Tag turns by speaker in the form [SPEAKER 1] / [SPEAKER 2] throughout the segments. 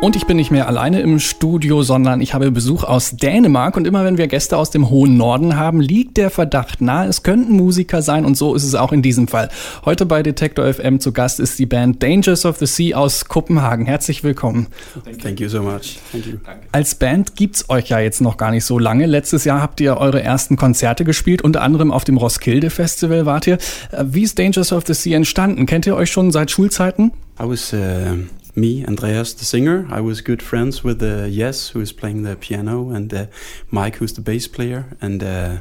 [SPEAKER 1] Und ich bin nicht mehr alleine im Studio, sondern ich habe Besuch aus Dänemark. Und immer wenn wir Gäste aus dem hohen Norden haben, liegt der Verdacht nahe, es könnten Musiker sein. Und so ist es auch in diesem Fall. Heute bei Detector FM zu Gast ist die Band Dangers of the Sea aus Kopenhagen. Herzlich willkommen.
[SPEAKER 2] Thank, Thank you so much.
[SPEAKER 1] Thank you. Als Band gibt's euch ja jetzt noch gar nicht so lange. Letztes Jahr habt ihr eure ersten Konzerte gespielt, unter anderem auf dem Roskilde Festival wart ihr. Wie ist Dangers of the Sea entstanden? Kennt ihr euch schon seit Schulzeiten?
[SPEAKER 2] I was uh me, Andreas, the singer. I was good friends with uh, Yes, who is playing the piano, and uh, Mike, who's the bass player. And uh,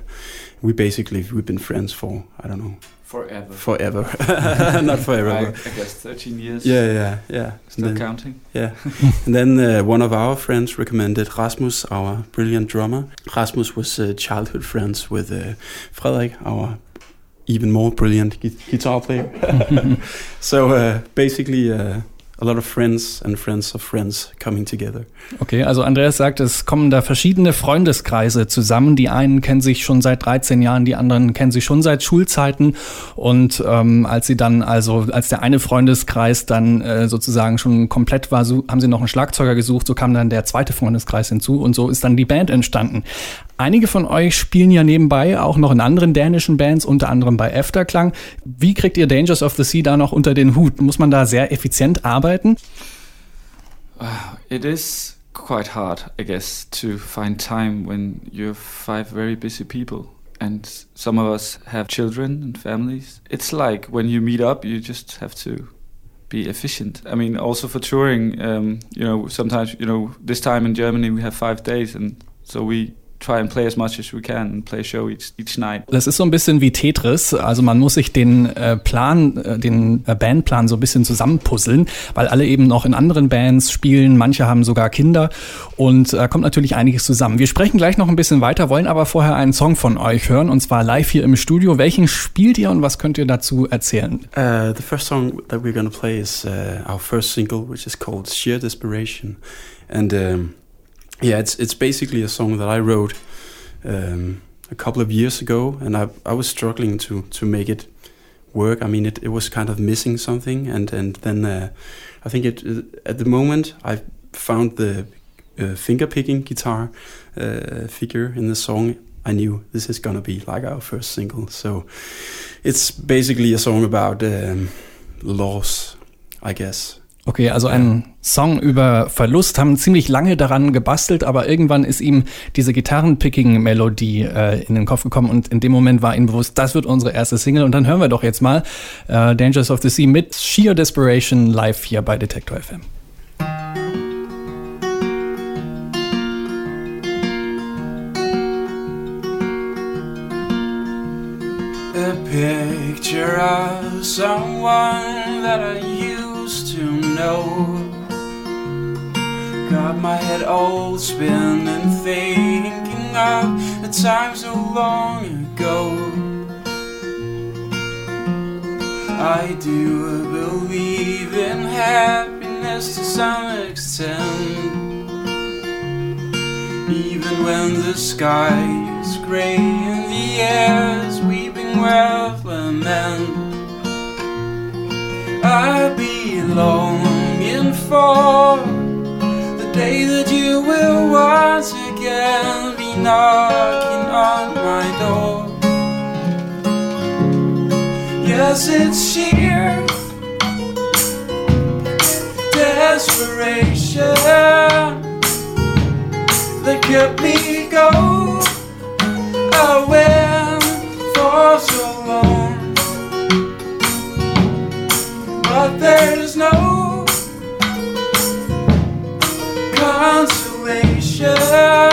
[SPEAKER 2] we basically we've been friends for I don't know
[SPEAKER 3] forever.
[SPEAKER 2] Forever, not forever.
[SPEAKER 3] I, I, guess thirteen years.
[SPEAKER 2] Yeah, yeah, yeah.
[SPEAKER 3] Still then, counting.
[SPEAKER 2] Yeah. and then uh, one of our friends recommended Rasmus, our brilliant drummer. Rasmus was uh, childhood friends with uh, Frederik, our even more brilliant guitar player. so uh, basically uh, a lot of friends and friends of friends coming together.
[SPEAKER 1] Okay, also Andreas sagt, es kommen da verschiedene Freundeskreise zusammen. Die einen kennen sich schon seit 13 Jahren, die anderen kennen sich schon seit Schulzeiten. Und ähm, als sie dann, also als der eine Freundeskreis dann äh, sozusagen schon komplett war, so, haben sie noch einen Schlagzeuger gesucht, so kam dann der zweite Freundeskreis hinzu und so ist dann die Band entstanden. Einige von euch spielen ja nebenbei auch noch in anderen dänischen Bands, unter anderem bei Efterklang. Wie kriegt ihr Dangers of the Sea da noch unter den Hut? Muss man da sehr effizient arbeiten?
[SPEAKER 3] It is quite hard, I guess, to find time when you're five very busy people. And some of us have children and families. It's like when you meet up, you just have to be efficient. I mean, also for touring, um, you know, sometimes, you know, this time in Germany we have five days, and so we try and play as much as we can and play show each, each night.
[SPEAKER 1] Das ist so ein bisschen wie Tetris. Also man muss sich den äh, Plan, äh, den äh, Bandplan so ein bisschen zusammenpuzzeln, weil alle eben noch in anderen Bands spielen. Manche haben sogar Kinder und äh, kommt natürlich einiges zusammen. Wir sprechen gleich noch ein bisschen weiter, wollen aber vorher einen Song von euch hören und zwar live hier im Studio. Welchen spielt ihr und was könnt ihr dazu erzählen?
[SPEAKER 2] Uh, the first song that we're gonna play is uh, our first single, which is called Sheer Desperation, and um, yeah, it's it's basically a song that I wrote um, a couple of years ago, and I I was struggling to to make it work. I mean, it, it was kind of missing something, and and then uh, I think it uh, at the moment I found the uh, finger picking guitar uh, figure in the song. I knew this is gonna be like our first single. So it's basically a song about um, loss, I guess.
[SPEAKER 1] Okay, also ein Song über Verlust, haben ziemlich lange daran gebastelt, aber irgendwann ist ihm diese Gitarrenpicking-Melodie äh, in den Kopf gekommen und in dem Moment war ihm bewusst, das wird unsere erste Single und dann hören wir doch jetzt mal äh, Dangers of the Sea mit Sheer Desperation live hier bei Detector FM.
[SPEAKER 4] A picture of someone that I used know. Got my head all spinning, thinking of a time so long ago. I do believe in happiness to some extent. Even when the sky is gray and the air is weeping with lament. I'll be longing for the day that you will once again be knocking on my door. Yes, it's sheer desperation that kept me going. I went for so long but there's no
[SPEAKER 2] future.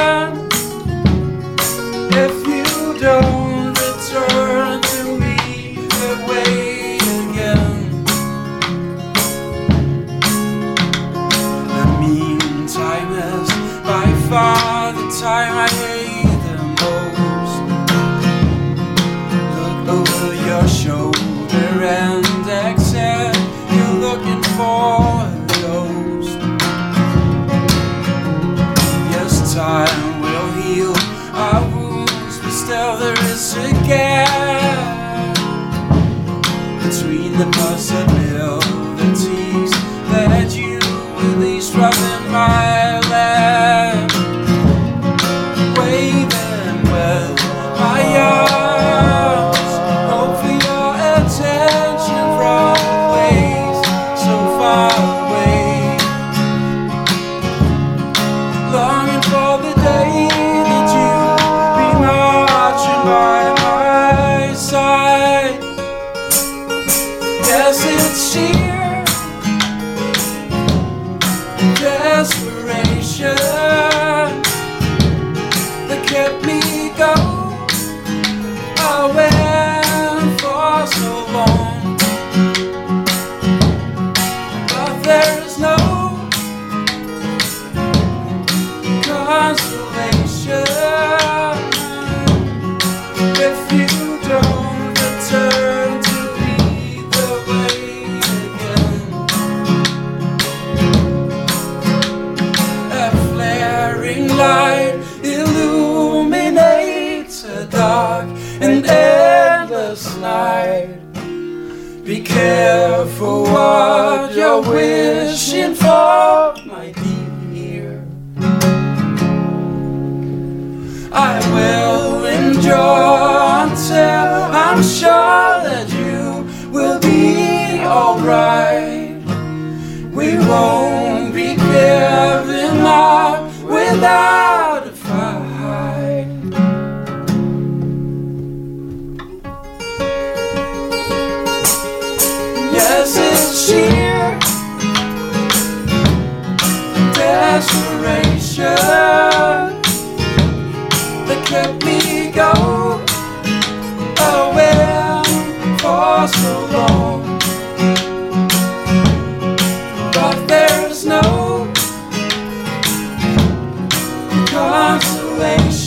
[SPEAKER 2] salvation.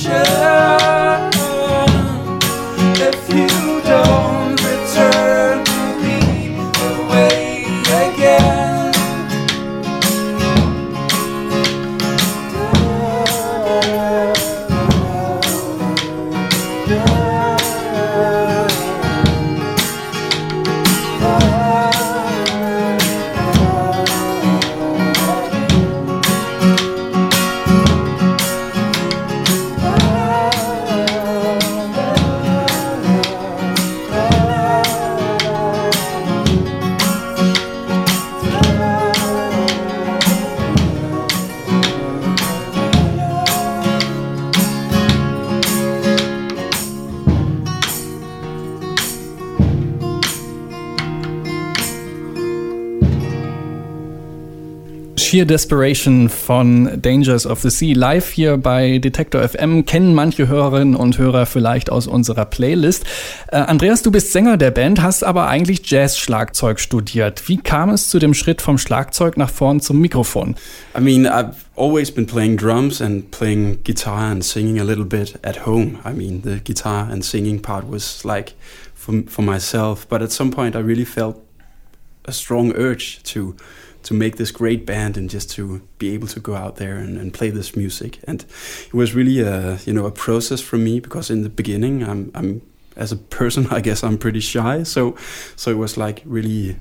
[SPEAKER 2] Sheer Desperation
[SPEAKER 1] von Dangers of the Sea live hier bei Detektor FM kennen manche Hörerinnen und Hörer vielleicht aus unserer Playlist. Äh, Andreas, du bist Sänger der Band, hast aber eigentlich Jazz-Schlagzeug studiert. Wie kam es zu dem Schritt vom Schlagzeug nach vorn zum Mikrofon?
[SPEAKER 5] I mean, I've always been playing drums and playing guitar and singing a little bit at home. I mean, the guitar and singing part was like for, for myself, but at some point I really felt a strong urge to to make this great band and just to be able to go out there and, and play this music. And it was really a you know a process for me because in the beginning I'm I'm as a person I guess I'm pretty shy. So so it was like really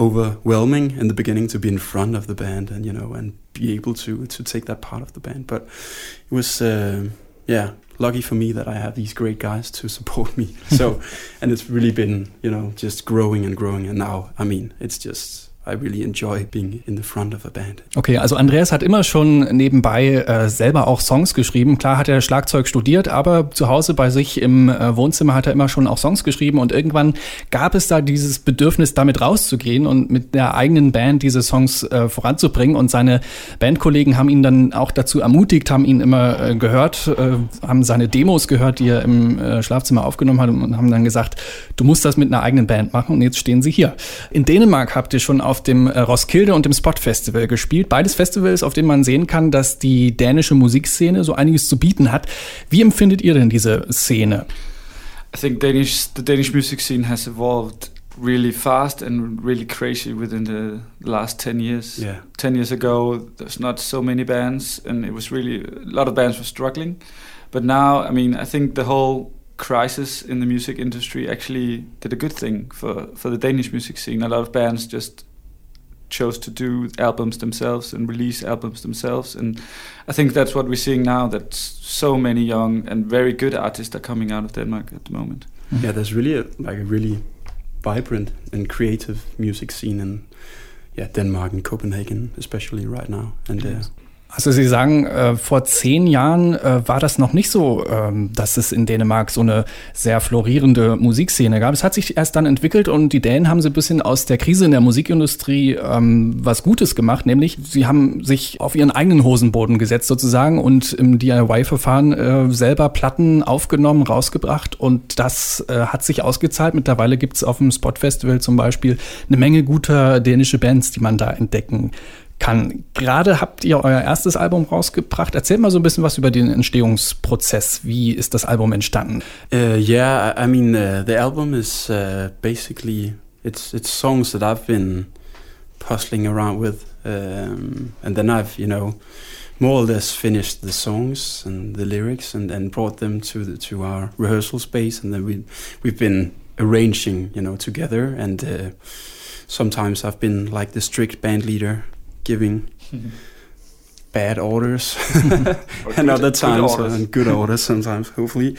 [SPEAKER 5] overwhelming in the beginning to be in front of the band and you know and be able to to take that part of the band. But it was uh, yeah lucky for me that I have these great guys to support me. So and it's really been you know just growing and growing and now I mean it's just I really enjoy being in the front of a band.
[SPEAKER 1] Okay, also Andreas hat immer schon nebenbei äh, selber auch Songs geschrieben. Klar hat er Schlagzeug studiert, aber zu Hause bei sich im äh, Wohnzimmer hat er immer schon auch Songs geschrieben und irgendwann gab es da dieses Bedürfnis, damit rauszugehen und mit der eigenen Band diese Songs äh, voranzubringen und seine Bandkollegen haben ihn dann auch dazu ermutigt, haben ihn immer äh, gehört, äh, haben seine Demos gehört, die er im äh, Schlafzimmer aufgenommen hat und haben dann gesagt, du musst das mit einer eigenen Band machen und jetzt stehen sie hier. In Dänemark habt ihr schon auf dem äh, Roskilde und dem Spot Festival gespielt. Beides Festivals, auf denen man sehen kann, dass die dänische Musikszene so einiges zu bieten hat. Wie empfindet ihr denn diese Szene?
[SPEAKER 3] I think Danish the Danish music scene has evolved really fast and really crazy within the last 10 years.
[SPEAKER 5] Yeah.
[SPEAKER 3] 10 years ago there's not so many bands and it was really a lot of bands were struggling. But now I mean I think the whole crisis in the music industry actually did a good thing for, for the Danish music scene. A lot of bands just chose to do albums themselves and release albums themselves. And I think that's what we're seeing now that so many young and very good artists are coming out of Denmark at the moment.
[SPEAKER 2] Yeah, there's really a, like a really vibrant and creative music scene in yeah, Denmark and Copenhagen, especially right now. And uh,
[SPEAKER 1] Also Sie sagen, äh, vor zehn Jahren äh, war das noch nicht so, ähm, dass es in Dänemark so eine sehr florierende Musikszene gab. Es hat sich erst dann entwickelt und die Dänen haben so ein bisschen aus der Krise in der Musikindustrie ähm, was Gutes gemacht, nämlich sie haben sich auf ihren eigenen Hosenboden gesetzt sozusagen und im DIY-Verfahren äh, selber Platten aufgenommen, rausgebracht und das äh, hat sich ausgezahlt. Mittlerweile gibt es auf dem Spot Festival zum Beispiel eine Menge guter dänische Bands, die man da entdecken kann. Gerade habt ihr euer erstes Album rausgebracht. Erzählt mal so ein bisschen was über den Entstehungsprozess. Wie ist das Album entstanden?
[SPEAKER 2] Uh, yeah, I mean, uh, the album is uh, basically it's it's songs that I've been puzzling around with, um, and then I've you know more or less finished the songs and the lyrics, and then brought them to the, to our rehearsal space, and then we we've been arranging you know together, and uh, sometimes I've been like the strict band leader giving bad orders. And other times uh,
[SPEAKER 3] orders.
[SPEAKER 2] and good orders sometimes hopefully.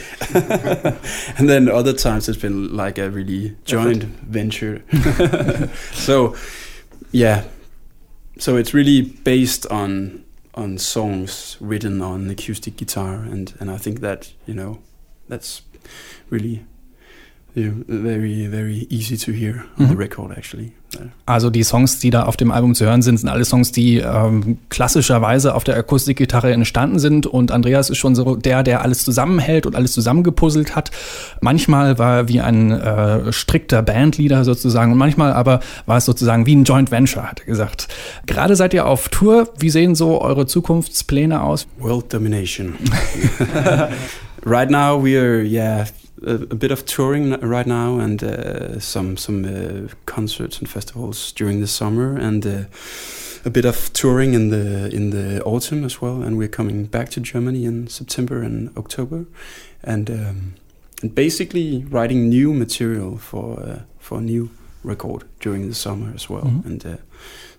[SPEAKER 2] And then other times it's been like a really joint venture. So yeah. So it's really based on on songs written on acoustic guitar and and i think that you know that's really yeah, very very easy to hear on the
[SPEAKER 1] Mhm.
[SPEAKER 2] record actually Yeah.
[SPEAKER 1] Also die Songs, die da auf dem Album zu hören sind, sind alle Songs, die ähm, klassischerweise auf der Akustikgitarre entstanden sind. Und Andreas ist schon so der, der alles zusammenhält und alles zusammengepuzzelt hat. Manchmal war er wie ein äh, strikter Bandleader sozusagen und manchmal aber war es sozusagen wie ein Joint Venture, hat er gesagt. Gerade seid ihr auf Tour. Wie sehen so eure Zukunftspläne aus?
[SPEAKER 2] World domination. right now we are yeah a, a bit of touring right now and uh, some some uh, concerts and festivals during the summer and uh, a bit of touring in the in the autumn as well. And we're coming back to Germany in September and October, and um, and basically writing new material for uh, for a new record during the summer as well,
[SPEAKER 1] Mhm.
[SPEAKER 2] and uh,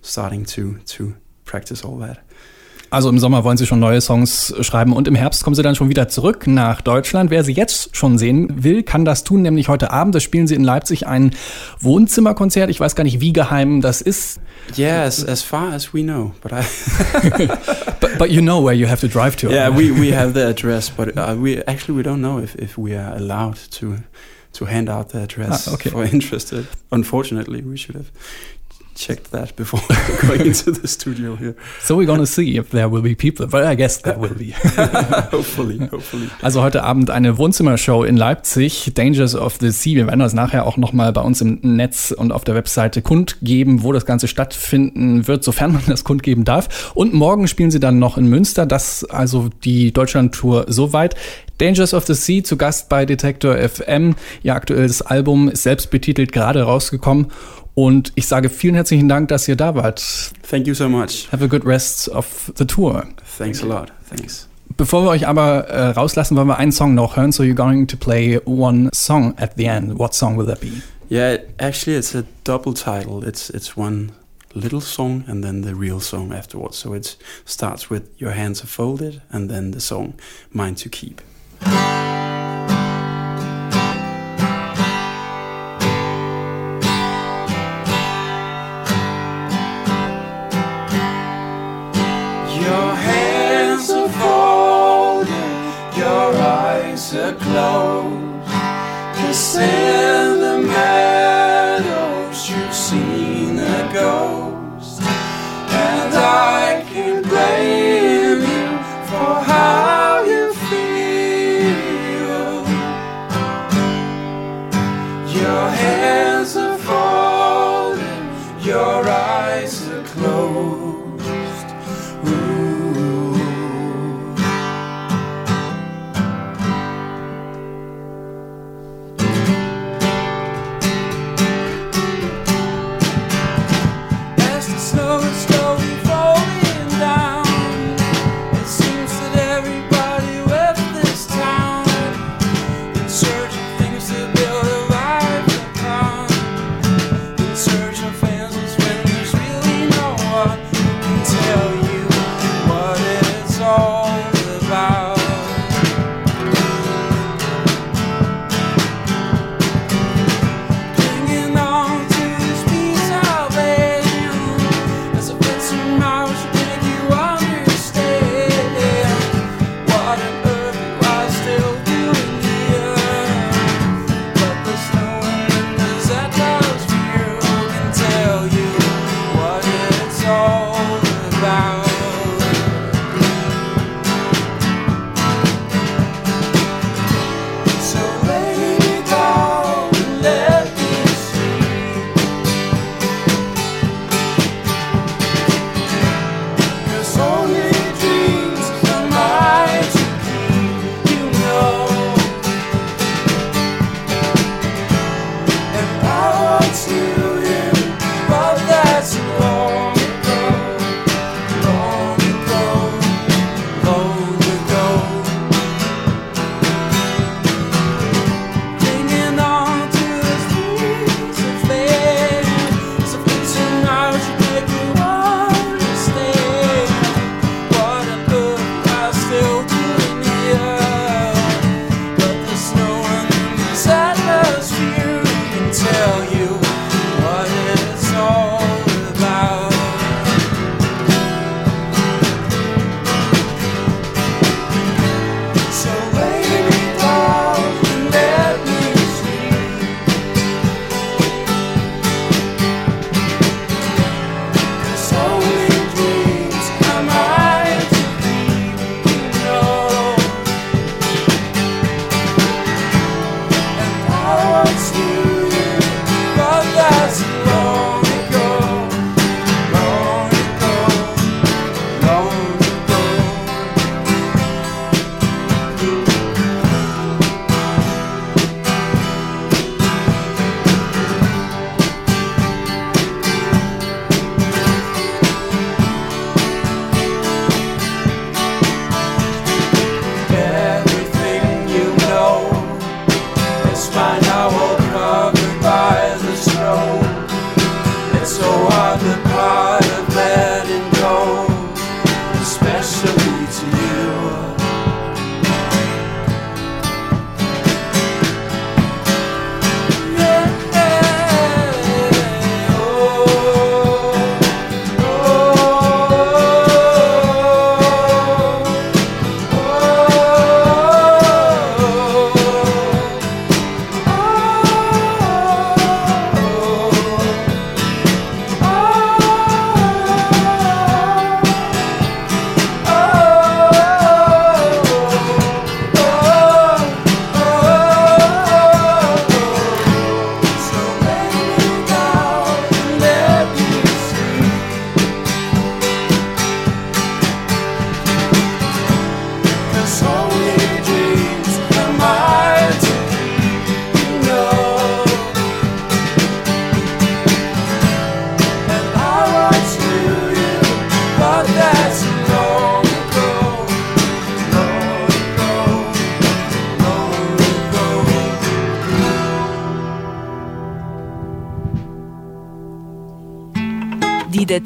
[SPEAKER 2] starting to to practice all that.
[SPEAKER 1] Also im Sommer wollen sie schon neue Songs schreiben und im Herbst kommen sie dann schon wieder zurück nach Deutschland. Wer sie jetzt schon sehen will, kann das tun, nämlich heute Abend. Da spielen sie in Leipzig ein Wohnzimmerkonzert. Ich weiß gar nicht, wie geheim das ist,
[SPEAKER 2] Yeah, as, as far as we know, but I
[SPEAKER 1] but, but you know where you have to drive to.
[SPEAKER 2] yeah we, we have the address, but uh, we actually we don't know if, if we are allowed to to hand out the address
[SPEAKER 1] Ah, okay.
[SPEAKER 2] for interested. Unfortunately, we should have checked that before going into the studio here.
[SPEAKER 1] So we're gonna see if there will be people. But I guess there will be.
[SPEAKER 2] hopefully, hopefully.
[SPEAKER 1] Also heute Abend eine Wohnzimmershow in Leipzig, Dangers of the Sea. Wir werden das nachher auch nochmal bei uns im Netz und auf der Webseite kundgeben, wo das Ganze stattfinden wird, sofern man das kundgeben darf. Und morgen spielen sie dann noch in Münster. Das also die Deutschland-Tour soweit. Dangers of the Sea zu Gast bei Detektor FM. Ihr aktuelles Album ist selbst betitelt, gerade rausgekommen. Und ich sage vielen herzlichen Dank, dass ihr da wart.
[SPEAKER 2] Thank you so much.
[SPEAKER 1] Have a good rest of the tour.
[SPEAKER 2] Thanks a lot. Thanks.
[SPEAKER 1] Bevor wir euch aber äh, rauslassen, wollen wir einen Song noch hören. So you're going to play one song at the end. What song will that be?
[SPEAKER 2] Yeah, actually, it's a double title. It's it's one little song and then the real song afterwards. So it starts with "Your hands are folded" and then the song "Mine to Keep."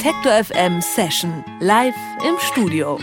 [SPEAKER 6] Detektor FM Session live im Studio.